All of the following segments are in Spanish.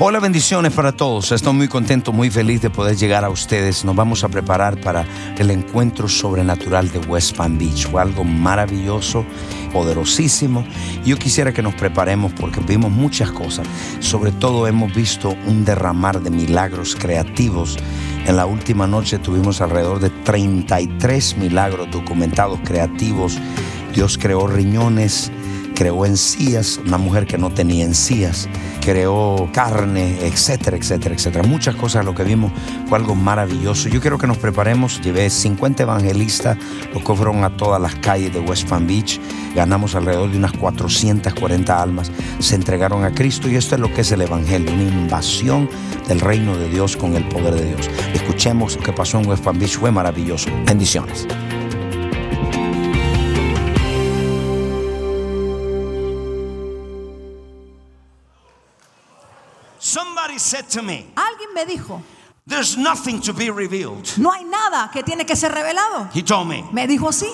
Hola, bendiciones para todos. Estoy muy contento, muy feliz de poder llegar a ustedes. Nos vamos a preparar para el encuentro sobrenatural de West Palm Beach. Algo maravilloso, poderosísimo. Yo quisiera que nos preparemos porque vimos muchas cosas. Sobre todo hemos visto un derramar de milagros creativos. En la última noche tuvimos alrededor de 33 milagros documentados creativos. Dios creó riñones creó encías, una mujer que no tenía encías, creó carne, etcétera, etcétera, etcétera. Muchas cosas, lo que vimos fue algo maravilloso. Yo quiero que nos preparemos, llevé 50 evangelistas, los que fueron a todas las calles de West Palm Beach, ganamos alrededor de unas 440 almas, se entregaron a Cristo y esto es lo que es el Evangelio, una invasión del reino de Dios con el poder de Dios. Escuchemos lo que pasó en West Palm Beach, fue maravilloso. Bendiciones. Said to me, Alguien me dijo, There's nothing to be revealed. no hay nada que tiene que ser revelado. He told me. Me dijo así.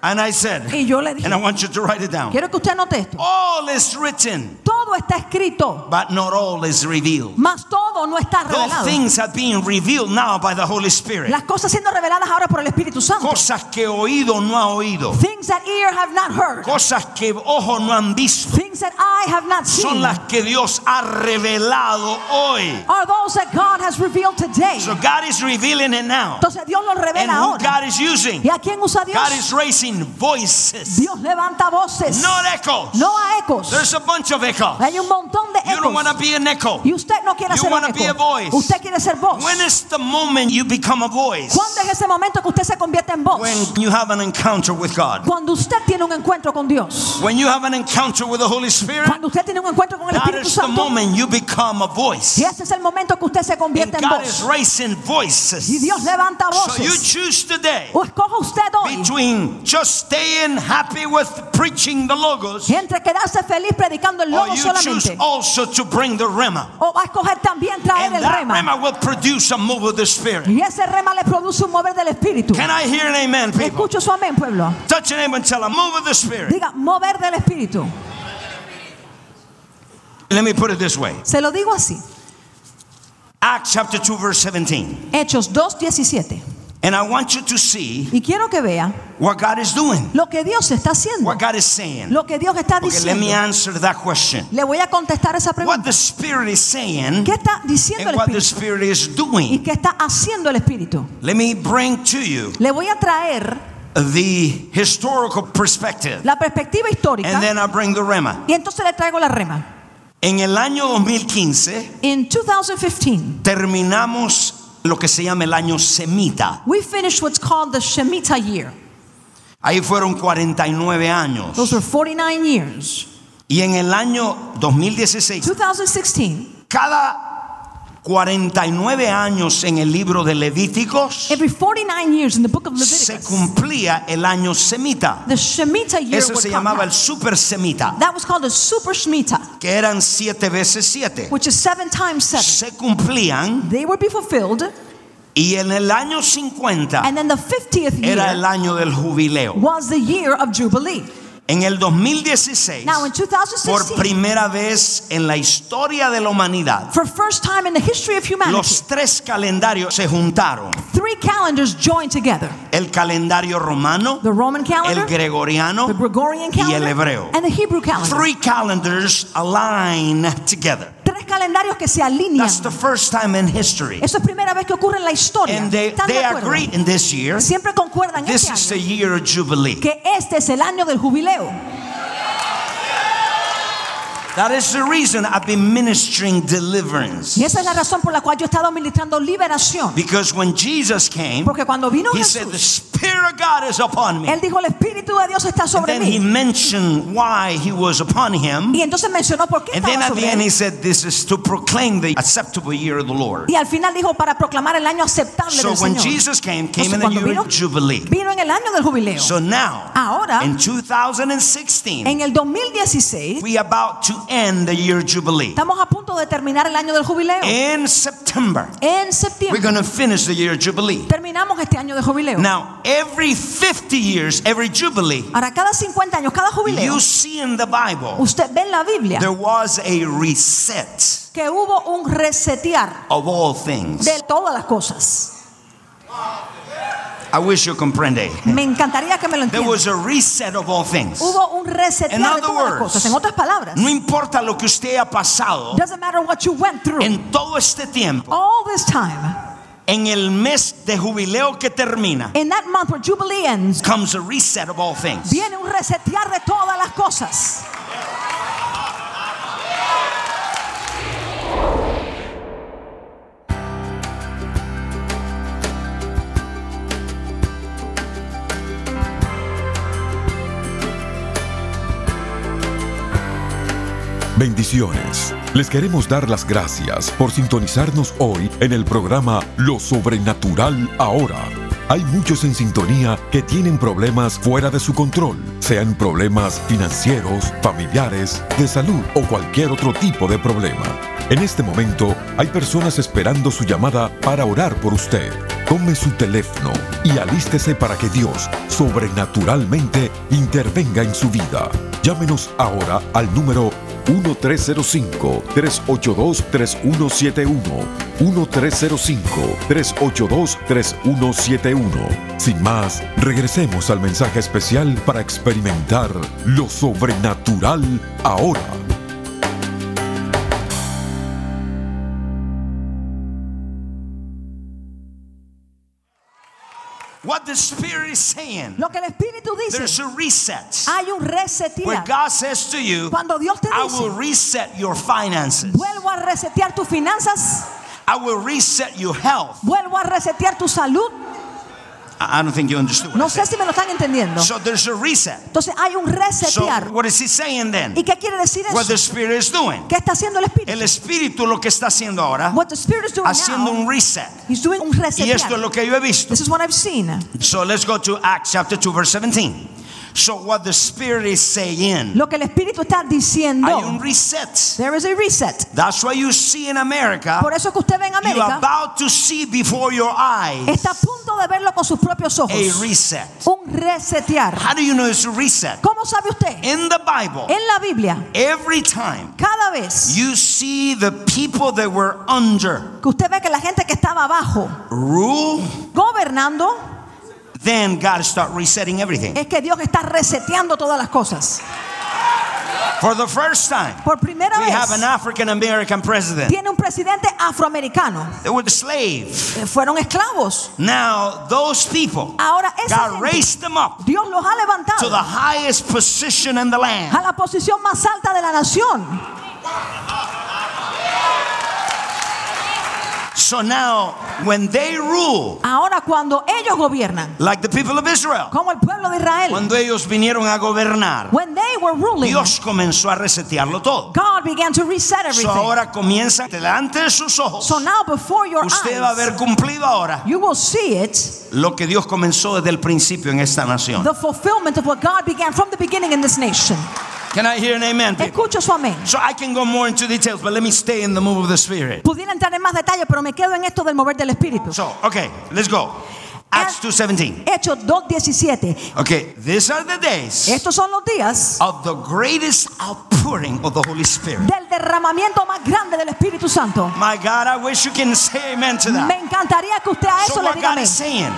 And I said, Y yo le dije, and I want you to write it down. quiero que usted anote esto. All is written, Todo está escrito, but not all is revealed. mas todo no está Those revelado. things are being revealed now by the Holy Spirit. Las cosas siendo reveladas ahora por el Espíritu Santo. Cosas que oído no ha oído. Things that ear have not heard. Cosas que ojo no han visto. Things that eye have not Son seen. las que Dios ha revelado hoy. Are those that God has revealed today. So God is revealing it now. Entonces Dios lo And revela who ahora. God is using. ¿Y a quién usa Dios? God is raising voices. Dios levanta voces. Not echoes. No a ecos. There's a bunch of echoes. Hay un montón de You don't want to be an echo. Y usted no quiere You ser un be a voice. Usted quiere ser voz. When is the moment you become a voice? ¿Cuándo es ese momento que usted se convierte en voz? When you have an encounter with God. Cuando usted tiene un encuentro con Dios. When you have an encounter with the Holy Spirit. Cuando usted tiene un encuentro con el That Espíritu is the moment you become a voice. Y ese es el momento que usted se And en God is raising voices. Y Dios levanta So you choose today O escoja usted hoy between just staying happy with preaching the logos entre quedarse feliz predicando el or logo you choose solamente. also to bring the rema. O va a escoger también traer el that rema. rema will produce a move of the Spirit. Y ese rema le produce un mover del Espíritu. Can I hear an amen, people? Escucho su amén, pueblo. Touch your name and tell them, move of the Spirit. Diga, mover del Espíritu. Let me put it this way Se lo digo así. Acts chapter 2, verse 17. Hechos 2.17. And I want you to see Y quiero que vea what God is doing, lo que Dios está haciendo. what God is saying. Lo que Dios está Okay, let me diciendo. answer that question. Le voy a contestar esa What pregunta. the Spirit is saying ¿Qué está diciendo and el what the Espíritu? Spirit is ¿Y doing. qué está haciendo el Espíritu? Let me bring to you Le voy a traer the historical perspective. la perspectiva histórica And then I bring the Rema. y entonces le traigo la rema. En el año 2015 In 2015, terminamos lo que se llama el año semita. we finished what's called the Shemitah year. Ahí fueron 49 años. Those were 49 years. Y en el año 2016, 2016, cada 49 años en el libro de Levíticos every 49 years in the book of se Leviticus, cumplía el año semita. the Shemitah year Eso would se come llamaba el out. super semita, That was called the Super Shemitah, que eran siete veces siete. which is seven times seven. Se cumplían They would be fulfilled, y en el año 50 and then the 50th era el year año del jubileo. was the year of Jubilee. En el 2016, Now, in por 2016, primera vez en la historia de la humanidad, for first time in the history of humanity, los tres calendarios se juntaron. three calendars joined together: El calendario romano, the Roman calendar, el gregoriano the Gregorian calendar, y el hebreo. and the Hebrew calendar. Three calendars align together. Tres calendarios que se alinean. That's the first time in history. Eso es primera vez que ocurre en la historia. And they, ¿Están de they acuerdo? agree in this year, Siempre concuerdan this este is the year of Jubilee. que este es el año del jubileo. That is the reason I've been ministering deliverance. Y esa es la razón por la cual yo he estado ministrando liberación. Because when Jesus came, Porque cuando vino He said, The Jesús, Spirit of God is upon me. Él dijo, el Espíritu de Dios está sobre And then he mentioned why he was upon him. Y entonces mencionó por qué And then at the end he said, This is to proclaim the acceptable year of the Lord. Y al final dijo, para proclamar el año aceptable So del when Jesus came, came in the year vino, of Jubilee. vino en el año del jubileo. So now, Ahora, in 2016, en el 2016, we about to end the year Jubilee. estamos a punto de terminar el año del jubileo. In September, En we're going to finish the year Jubilee. terminamos este año de jubileo. Now, every 50 years, every Jubilee, Ahora, cada 50 años, cada jubileo, you see in the Bible, usted ve en la Biblia there was a reset que hubo un resetear of all things. de todas las cosas. I wish you comprende. Me encantaría que me lo There was a reset of all things. Hubo un resetear de todas las cosas. En otras palabras, No importa lo que usted ha pasado doesn't matter what you went through. en todo este tiempo, All this time, en el mes de jubileo que termina, in that month where Jubilee ends, comes a reset of all things. viene un resetear de todas las cosas. Bendiciones. Les queremos dar las gracias por sintonizarnos hoy en el programa Lo Sobrenatural Ahora. Hay muchos en sintonía que tienen problemas fuera de su control, sean problemas financieros, familiares, de salud o cualquier otro tipo de problema. En este momento hay personas esperando su llamada para orar por usted. Tome su teléfono y alístese para que Dios sobrenaturalmente intervenga en su vida. Llámenos ahora al número 1305-382-3171. 1305-382-3171. Sin más, regresemos al mensaje especial para experimentar lo sobrenatural ahora. What the Spirit is saying, Lo que el Espíritu there's dice, a reset. hay un Where. God says to you, Cuando Dios te I will reset your finances. vuelvo a resetear tus finanzas, I will reset your health. vuelvo a resetear tu salud. I don't think you understood what I No sé said. si me lo están entendiendo. So there's a reset. Entonces hay un So what is he saying then? ¿Y qué quiere decir What the eso? Spirit is doing. ¿Qué está haciendo el Espíritu? El Espíritu lo que está haciendo ahora, What the Spirit is doing haciendo now, un reset. He's doing un Y esto es resetear. lo que yo he visto. This is what I've seen. So let's go to Acts chapter 2 verse 17. So what the Spirit is saying, Lo que el Espíritu está hay un diciendo. reset. There is a reset. That's why you see in America, Por eso que usted ve en you're América, about to see before your eyes está a punto de verlo con sus propios ojos. a reset. Un resetear. How do you know it's a reset? ¿Cómo sabe usted? In the Bible, En la Biblia, every time cada vez you see the people that were under que usted ve que la gente que estaba abajo rule, gobernando, then God start resetting everything. es que Dios está reseteando todas las cosas. For the first time, Por primera we have an African American president. tiene un presidente afroamericano. They were the slave. Eh, Fueron esclavos. Now those people, Ahora esa God gente, raised them up Dios los ha to the highest position in the land. a la posición más alta de la nación. So now, when they rule, Ahora cuando ellos gobiernan, like the people of Israel, como el pueblo de Israel, cuando ellos vinieron a gobernar, when they were ruling, Dios comenzó a resetearlo todo. God began to reset everything. So ahora comienza delante de sus ojos. So now before your Usted va a ver cumplido ahora you will see it, lo que Dios comenzó desde el principio en esta nación. the fulfillment of what God began from the beginning in this nation. Can I hear an amen? people? Escucho su amén. So I can go more into details, but let me stay in the move of the Spirit. Pudiera entrar en más detalle, pero me quedo en esto del mover del Espíritu. So, okay, let's go. Acts eh, 2.17. Hechos 2.17. Okay, these are the days Estos son los días of the greatest outpouring of the Holy Spirit. del derramamiento más grande del Espíritu Santo. My God, I wish you can say amen to Me that. encantaría que usted a So eso le what diga amén.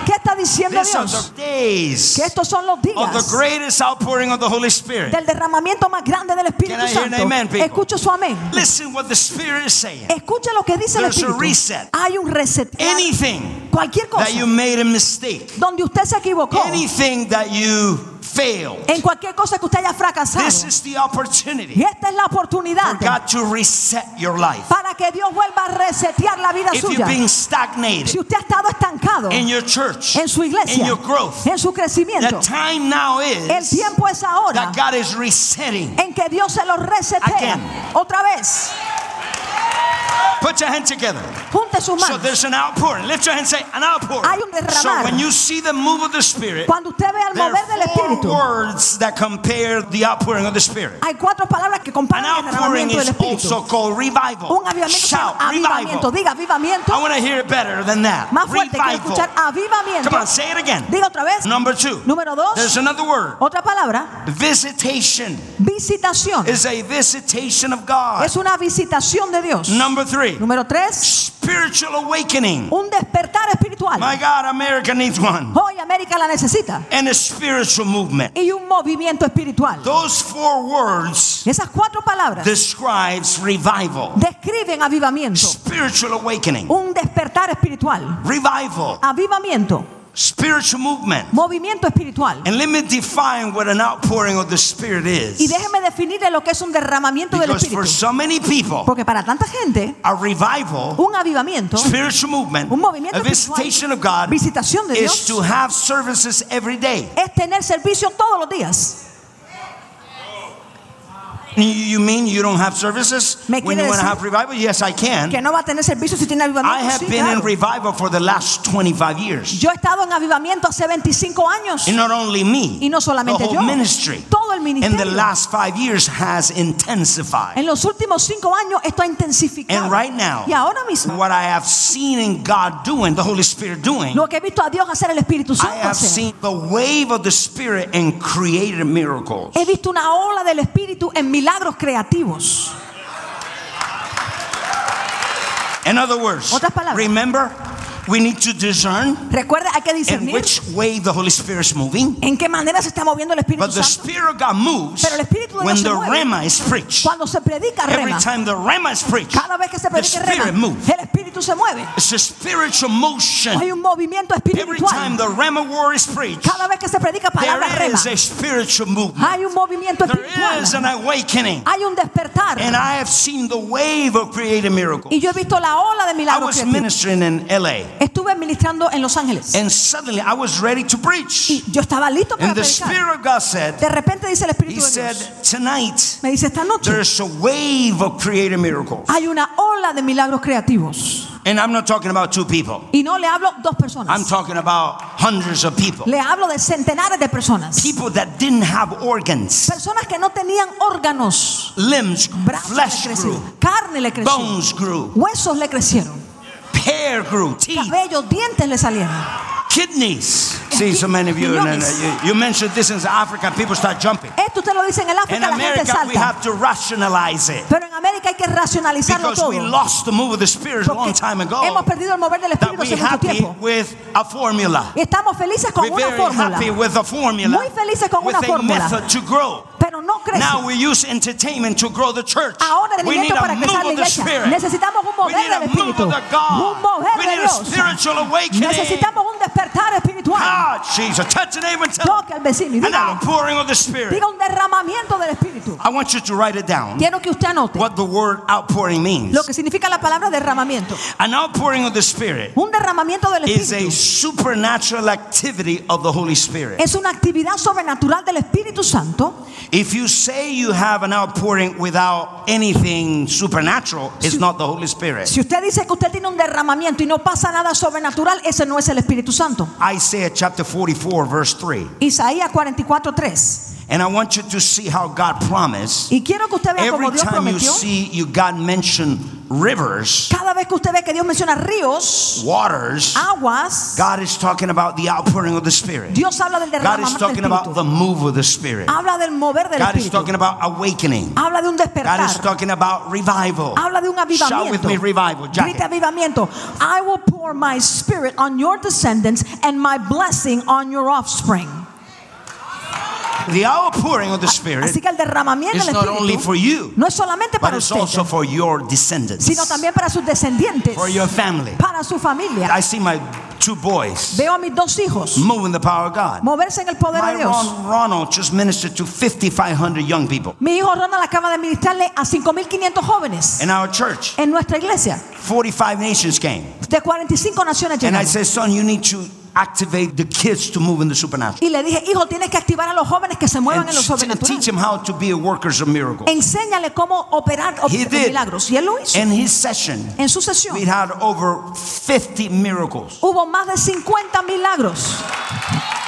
¿Qué está diciendo These are the days Que estos son los of the greatest outpouring of the Holy Spirit. del derramamiento más grande del Espíritu Can I hear an Santo. amen, people? Escucho su amén. Listen what the Spirit is saying. Escuche lo que dice el There's a reset. Hay un reset. Anything Cualquier cosa that you made a mistake, donde usted se equivocó, anything that you failed, en cualquier cosa que usted haya fracasado. this is the Y opportunity esta es la for oportunidad God to reset your life. para que Dios vuelva a resetear la vida If you've suya. been Si stagnated usted ha estado estancado in your church, en su in iglesia, your growth, en su crecimiento, the time now el is tiempo es ahora that God is resetting. en que Dios se lo resetea. Again. Otra vez, Put your hand together. So there's an outpouring. Lift your hand and say, an outpouring. Hay un derramar. So when you see the move of the Spirit, Cuando usted ve mover del are four Espíritu, words that compare the outpouring of the Spirit. hay cuatro palabras que An comparan el derramamiento del is Espíritu. also called revival. Un avivamiento Shout, avivamiento. Diga avivamiento. I want to hear it better than that. Más fuerte, quiero Revival. escuchar avivamiento. Come on, say it again. Diga otra vez. Number two. Número dos. There's another word. Otra palabra, Visitation visitación. is a visitation of God. Es una visitación de Dios. Number three. Número tres, Spiritual awakening. un despertar espiritual. My God, America needs one. Hoy América la necesita. And a spiritual movement. Y un movimiento espiritual. Those four words Esas cuatro palabras describes revival, describen avivamiento. spiritual awakening, Un despertar espiritual. revival, Avivamiento. Spiritual movement. Movimiento espiritual. And let me define what an outpouring of the Spirit is. Y déjeme definirle lo que es un derramamiento del Because for so many people, Porque para tanta gente, a revival, un avivamiento, spiritual movement, un movimiento a visitation of God visitación de Dios, is to have services every day. es tener servicio todos los días. You- mean you don't have services when you want to have revival? Yes, I can. Que no va a tener servicio si tiene I have Sí, been in revival for the last 25 years. Yo he estado en avivamiento hace 25 años. And not only me, Y no the whole yo. ministry Todo el in the last five years has intensified. En los últimos cinco años esto ha intensificado. And right now, y ahora mismo, what I have seen in God doing, the Holy Spirit doing, lo que he visto a Dios hacer el Espíritu I have hacer. seen the wave of the Spirit and created miracles. He visto una ola del Espíritu en milagros creativos. In other words, Otras palabras. remember, we need to discern Recuerda, hay que in which way the Holy Spirit is moving. en qué manera se está moviendo el Espíritu But the Santo. Spirit of God moves Pero el Espíritu de when Dios se the mueve. rema is preached. Cuando se predica Every rema, time the rema is preached, cada vez que se the Spirit rema, moves. el Espíritu se mueve. It's a spiritual motion. Hay un movimiento Every time the rema word is preached, Cada vez que se predica palabra there rema, is a spiritual movement. hay un movimiento There is an awakening. Hay un despertar. And I have seen the wave of creating miracles. Y yo he visto la ola de I milagros was creativos. ministering in LA, Estuve ministrando en Los Ángeles. and suddenly I was ready to preach. Y yo estaba listo para And the predicar. Spirit of God said, De repente dice el He Espíritu de said, Dios. tonight Me dice esta noche there's a wave of creating miracles. hay una ola de milagros creativos. And I'm not talking about two people. Y no le hablo dos I'm personas. talking about hundreds of people. Le hablo de centenares de personas. People that didn't have organs. Personas que no tenían órganos. Limbs, Brazos le flesh crecieron. grew, Carne le creció. bones grew, Huesos le crecieron. hair grew, teeth, Cabellos, dientes le salieron. kidneys. See, so many of you, and, uh, you, you mentioned this in Africa, people start jumping. Esto usted lo dice en el África, In la gente America, we have to rationalize it Pero en América hay que racionalizarlo because we lost the move of the Spirit a long time ago. hemos perdido el mover del Espíritu hace mucho happy tiempo. with a formula. Y estamos felices con We're una very fórmula. happy with a formula. Muy felices con with una a fórmula. Method to grow. Pero no crece. Now we use entertainment to grow the church. Ahora el we need alimento a move of the. Spirit. Necesitamos un We mover need a del move Espíritu. of the God. Un mover We de Dios. spiritual awakening. Necesitamos un despertar espiritual. God, Jesus, touch the neighbor and tell Toque al vecino y an dígale. of the Spirit. Diga un derramamiento del Espíritu. I want you to write it down. Quiero que usted anote What the word outpouring means. lo que significa la palabra derramamiento. An outpouring of the Spirit Un derramamiento del is a supernatural activity of the Holy Spirit. es una actividad sobrenatural del Espíritu Santo. If you say you have an outpouring without anything supernatural, it's not the Holy Spirit. Si usted dice que usted tiene un derramamiento y no pasa nada sobrenatural, ese no es el Espíritu Santo. Isaiah chapter 44, verse 3. Isaías 44:3. And I want you to see how God promised. Y quiero que usted vea Every Dios time you prometió. see you God mention rivers, Cada vez que usted ve que Dios menciona ríos, waters, aguas, God is talking about the outpouring of the Spirit. Dios habla del God is derramamiento del talking about Espíritu. the move of the Spirit. Habla del mover del God is Espíritu. talking about awakening. Habla de un God despertar. is talking about revival. Habla de un Shout with avivamiento. me, revival. Jackie. avivamiento. I will pour my spirit on your descendants and my blessing on your offspring. The outpouring of the ah, Spirit Así que el derramamiento del not only for you, no es solamente but para it's usted, also for your descendants, sino también para sus descendientes, for your family. para su familia. I see my two boys Veo a mis dos hijos move in the power of God. moverse en el poder My de Dios. Ron, Ronald just ministered to 5,500 young people Mi hijo Ronald acaba de ministrarle a 5.500 jóvenes in our church. en nuestra iglesia. 45 nations came. De 45 naciones And I llegaron. said, son, you need to activate the kids to move in the supernatural. Y le dije, hijo, tienes que activar a los jóvenes que se muevan en lo sobrenatural. teach them how to be a workers of miracles. Enséñale cómo operar milagros. Y él lo hizo. In his session, En su sesión we had over 50 miracles. hubo más de 50 milagros.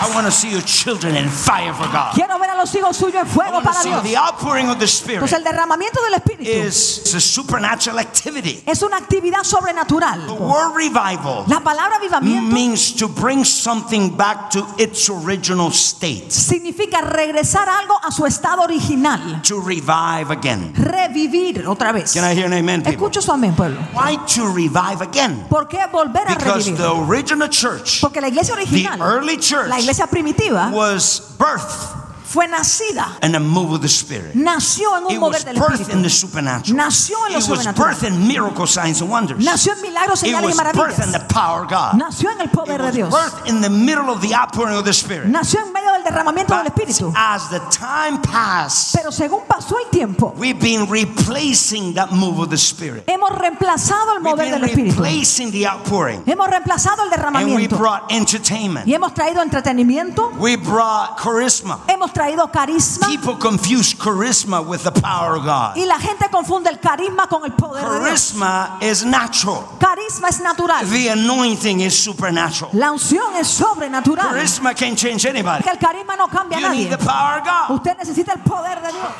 I want to see your children in fire for God. Quiero ver a los hijos suyos en fuego para Dios. the outpouring of the Spirit Entonces el derramamiento del Espíritu is a supernatural activity. es una actividad sobrenatural. The word revival La palabra avivamiento means to bring something back to its original state, significa regresar algo a su estado original. to revive again. Revivir otra vez. Can I hear an amen, people? Escucho su amén, pueblo. Why to revive again? ¿Por qué volver a Because revivir? the original church, Porque la iglesia original, the early church, la iglesia primitiva, was birthed fue nacida, in a move of the Spirit. nació en un It mover del birthed in the supernatural. Nació en lo It sobrenatural. in miracle signs and wonders. Nació en milagros, It señales y was birthed in the maravillas. power of God. Nació en el poder It de Dios. in the middle of the outpouring of the Spirit. Nació en medio derramamiento del Espíritu. as the time passed, Pero según pasó el tiempo, we've been replacing that move of the Spirit. hemos reemplazado el mover del Espíritu. replacing the outpouring. Hemos reemplazado el And we derramamiento. brought entertainment. Y hemos traído entretenimiento. We brought charisma. Hemos traído carisma. People confuse charisma with the power of God. Y la gente confunde el carisma con el poder de Dios. Charisma is natural. Carisma es natural. The anointing is supernatural. La unción es sobrenatural. Charisma can change anybody. Que el carisma no cambia a You need nadie. the power of God. Usted necesita el poder de Dios.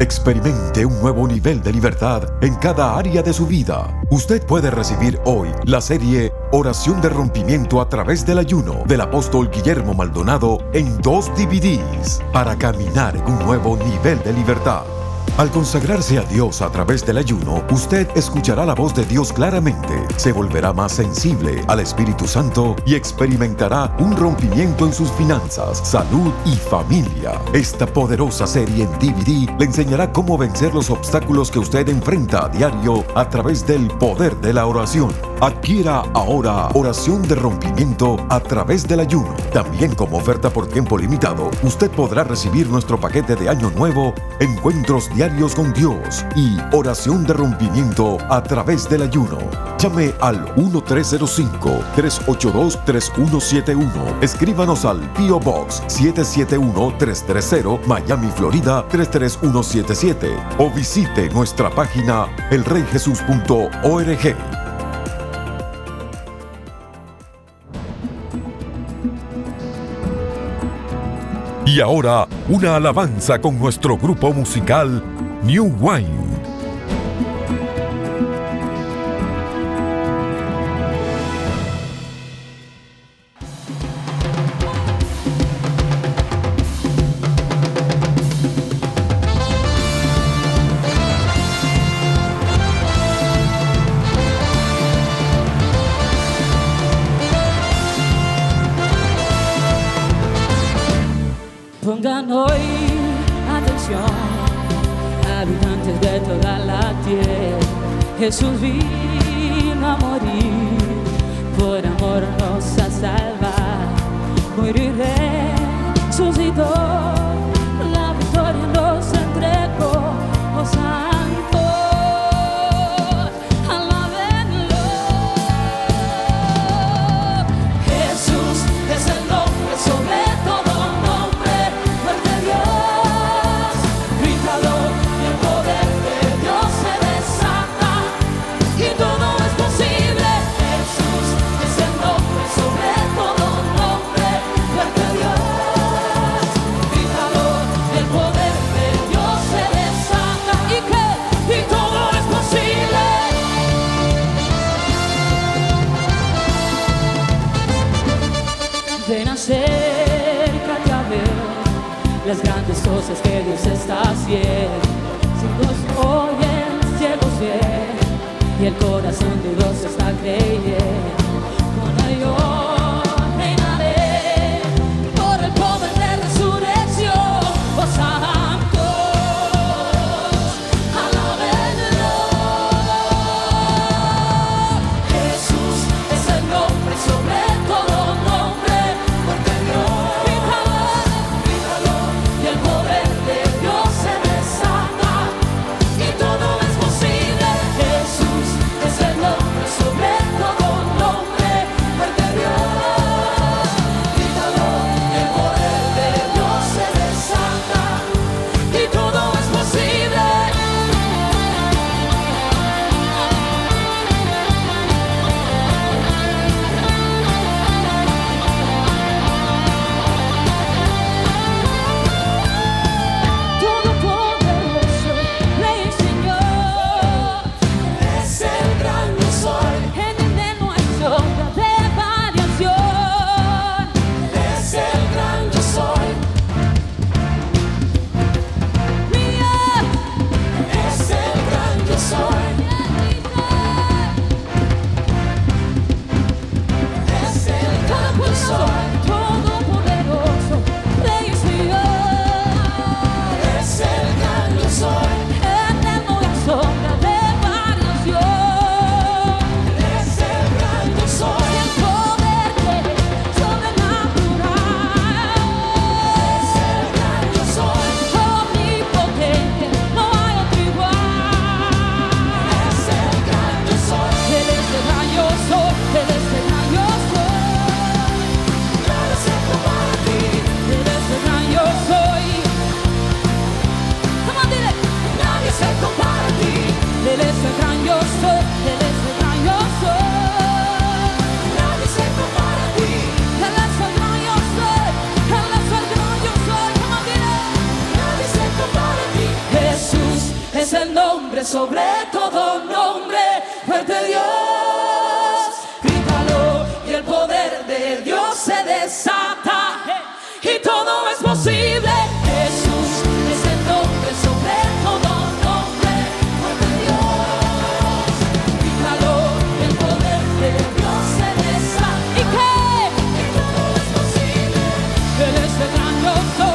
Experimente un nuevo nivel de libertad en cada área de su vida. Usted puede recibir hoy la serie Oración de Rompimiento a través del ayuno del apóstol Guillermo Maldonado en dos DVDs para caminar en un nuevo nivel de libertad. Al consagrarse a Dios a través del ayuno, usted escuchará la voz de Dios claramente, se volverá más sensible al Espíritu Santo y experimentará un rompimiento en sus finanzas, salud y familia. Esta poderosa serie en DVD le enseñará cómo vencer los obstáculos que usted enfrenta a diario a través del poder de la oración. Adquiera ahora oración de rompimiento a través del ayuno. También como oferta por tiempo limitado, usted podrá recibir nuestro paquete de Año Nuevo, Encuentros Diarios con Dios y Oración de Rompimiento a través del ayuno. Llame al 1305-382-3171. Escríbanos al P.O. Box 771-330 Miami, Florida 33177 o visite nuestra página elreyjesus.org. Y ahora, una alabanza con nuestro grupo musical New Wine. Y el corazón de Dios está creyendo. so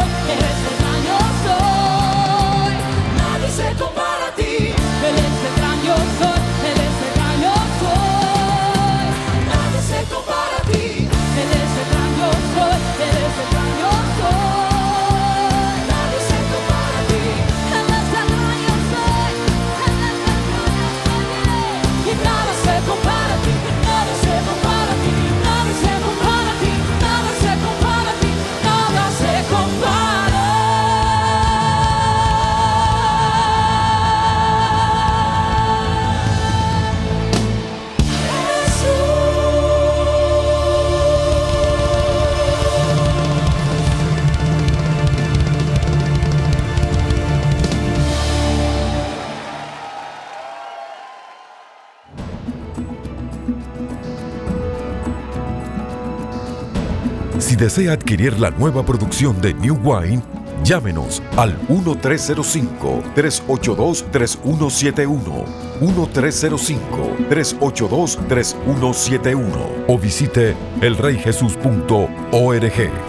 Si desea adquirir la nueva producción de New Wine, llámenos al 1305-382-3171, 1305-382-3171 o visite elreyjesus.org.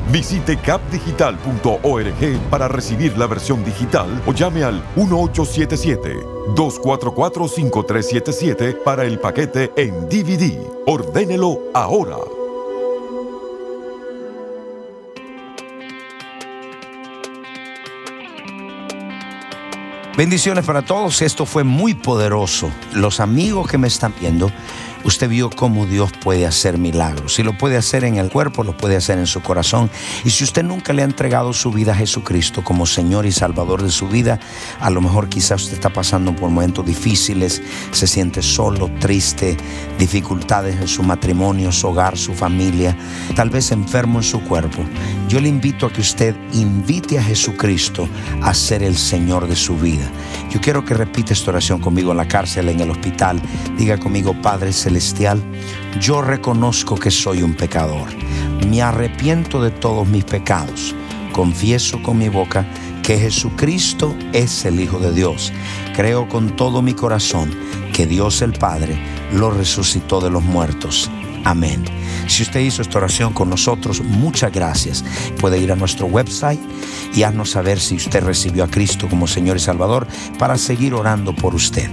Visite capdigital.org para recibir la versión digital o llame al 1877-244-5377 para el paquete en DVD. Ordénelo ahora. Bendiciones para todos. Esto fue muy poderoso. Los amigos que me están viendo, usted vio cómo Dios puede hacer milagros. Si lo puede hacer en el cuerpo, lo puede hacer en su corazón. Y si usted nunca le ha entregado su vida a Jesucristo como Señor y Salvador de su vida, a lo mejor quizás usted está pasando por momentos difíciles, se siente solo, triste, dificultades en su matrimonio, su hogar, su familia, tal vez enfermo en su cuerpo. Yo le invito a que usted invite a Jesucristo a ser el Señor de su vida. Yo quiero que repita esta oración conmigo en la cárcel, en el hospital. Diga conmigo, Padre Celestial, yo reconozco que soy un pecador. Me arrepiento de todos mis pecados. Confieso con mi boca que Jesucristo es el Hijo de Dios. Creo con todo mi corazón que Dios el Padre lo resucitó de los muertos. Amén. Si usted hizo esta oración con nosotros, muchas gracias. Puede ir a nuestro website y haznos saber si usted recibió a Cristo como Señor y Salvador para seguir orando por usted.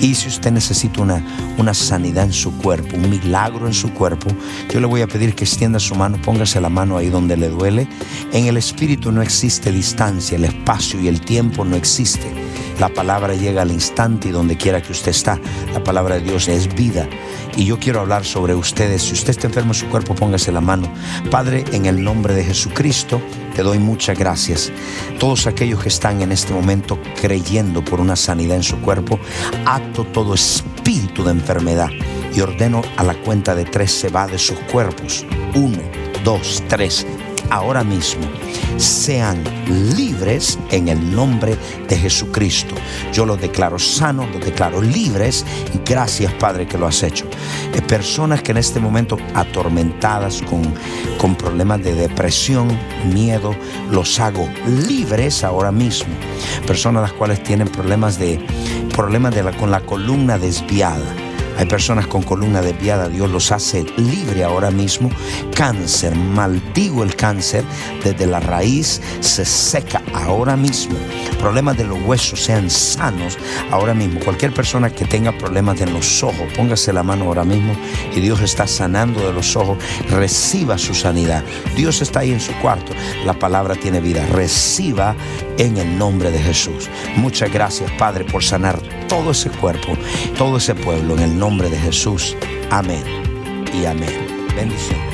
Y si usted necesita una, una sanidad en su cuerpo, un milagro en su cuerpo, yo le voy a pedir que extienda su mano, póngase la mano ahí donde le duele. En el Espíritu no existe distancia, el espacio y el tiempo no existe. La palabra llega al instante y donde quiera que usted está. La palabra de Dios es vida. Y yo quiero hablar sobre ustedes. Si usted está enfermo en su cuerpo, póngase la mano. Padre, en el nombre de Jesucristo, te doy muchas gracias. Todos aquellos que están en este momento creyendo por una sanidad en su cuerpo, ato todo espíritu de enfermedad y ordeno a la cuenta de tres se va de sus cuerpos. Uno, dos, tres. Ahora mismo sean libres en el nombre de Jesucristo. Yo los declaro sanos, los declaro libres. Gracias, Padre, que lo has hecho. Eh, personas que en este momento atormentadas con, con problemas de depresión, miedo, los hago libres ahora mismo. Personas las cuales tienen problemas de problemas de con la columna desviada hay personas con columna desviada, Dios los hace libre ahora mismo. Cáncer, maldigo el cáncer desde la raíz, se seca ahora mismo. Problemas de los huesos sean sanos ahora mismo. Cualquier persona que tenga problemas de los ojos, póngase la mano ahora mismo y Dios está sanando de los ojos. Reciba su sanidad. Dios está ahí en su cuarto. La palabra tiene vida. Reciba en el nombre de Jesús. Muchas gracias, Padre, por sanar todo ese cuerpo, todo ese pueblo en el nombre de Jesús. Amén y amén. Bendiciones.